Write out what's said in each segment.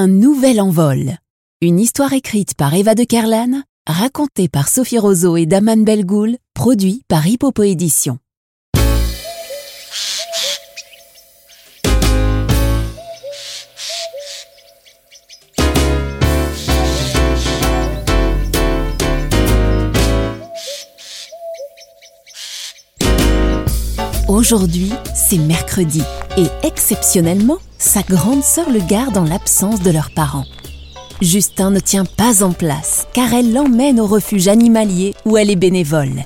Un nouvel envol. Une histoire écrite par Eva de Kerlan, racontée par Sophie Roseau et Daman Belgoul, produit par Hippopo Édition. Aujourd'hui, c'est mercredi et exceptionnellement, sa grande sœur le garde en l'absence de leurs parents. Justin ne tient pas en place car elle l'emmène au refuge animalier où elle est bénévole.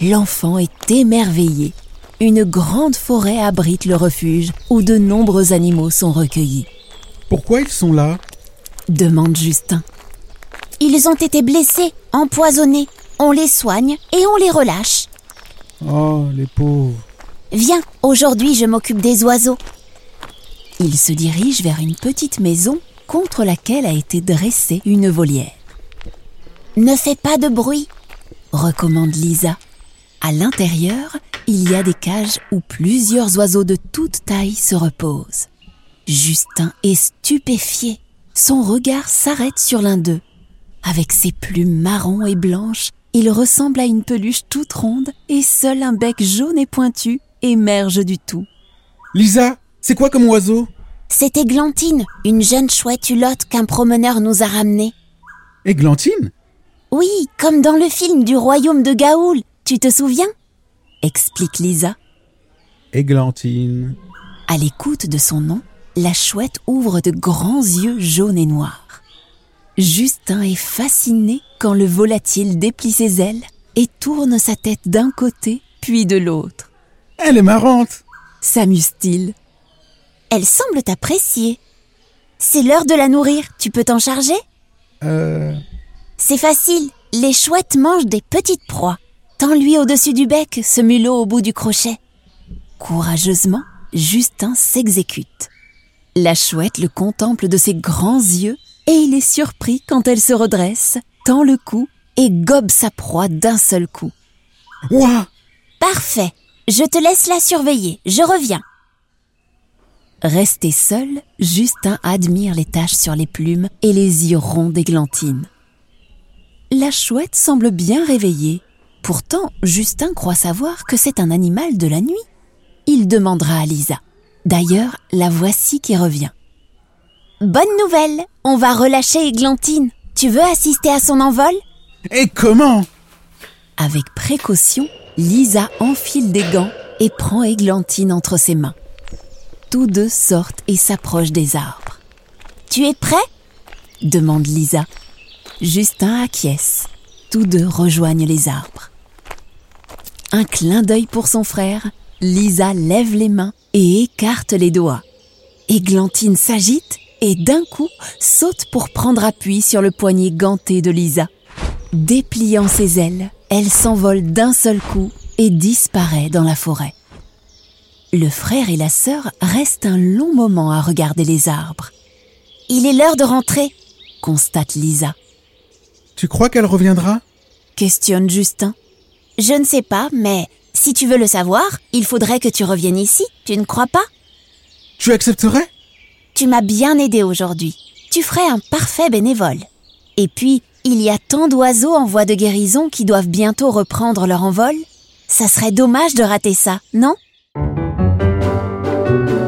L'enfant est émerveillé. Une grande forêt abrite le refuge où de nombreux animaux sont recueillis. Pourquoi ils sont là? Demande Justin. Ils ont été blessés, empoisonnés. On les soigne et on les relâche. Oh, les pauvres. Viens, aujourd'hui je m'occupe des oiseaux. Il se dirige vers une petite maison contre laquelle a été dressée une volière. Ne fais pas de bruit, recommande Lisa. À l'intérieur, il y a des cages où plusieurs oiseaux de toute taille se reposent. Justin est stupéfié. Son regard s'arrête sur l'un d'eux. Avec ses plumes marron et blanches, il ressemble à une peluche toute ronde et seul un bec jaune et pointu émerge du tout. Lisa, c'est quoi comme oiseau? C'est Églantine, une jeune chouette hulotte qu'un promeneur nous a ramenée. Églantine Oui, comme dans le film du royaume de Gaoul, tu te souviens? Explique Lisa. Églantine. À l'écoute de son nom, la chouette ouvre de grands yeux jaunes et noirs. Justin est fasciné quand le volatile déplie ses ailes et tourne sa tête d'un côté puis de l'autre. Elle est marrante S'amuse-t-il? Elle semble t'apprécier. C'est l'heure de la nourrir, tu peux t'en charger? Euh... C'est facile, les chouettes mangent des petites proies. Tends-lui au-dessus du bec ce mulot au bout du crochet. Courageusement, Justin s'exécute. La chouette le contemple de ses grands yeux et il est surpris quand elle se redresse, tend le cou et gobe sa proie d'un seul coup. Ouah Parfait. Je te laisse la surveiller. Je reviens. Resté seul, Justin admire les taches sur les plumes et les yeux ronds d'Églantine. La chouette semble bien réveillée. Pourtant, Justin croit savoir que c'est un animal de la nuit. Il demandera à Lisa. D'ailleurs, la voici qui revient. Bonne nouvelle, on va relâcher Églantine. Tu veux assister à son envol? Et comment? Avec précaution, Lisa enfile des gants et prend Églantine entre ses mains. Tous deux sortent et s'approchent des arbres. Tu es prêt? demande Lisa. Justin acquiesce. Tous deux rejoignent les arbres. Un clin d'œil pour son frère, Lisa lève les mains et écarte les doigts. Églantine s'agite et d'un coup saute pour prendre appui sur le poignet ganté de Lisa. Dépliant ses ailes, elle s'envole d'un seul coup et disparaît dans la forêt. Le frère et la sœur restent un long moment à regarder les arbres. Il est l'heure de rentrer, constate Lisa. Tu crois qu'elle reviendra? Questionne Justin. Je ne sais pas, mais si tu veux le savoir, il faudrait que tu reviennes ici, tu ne crois pas? Tu accepterais? Tu m'as bien aidé aujourd'hui. Tu ferais un parfait bénévole. Et puis, il y a tant d'oiseaux en voie de guérison qui doivent bientôt reprendre leur envol. Ça serait dommage de rater ça, non? Thank you.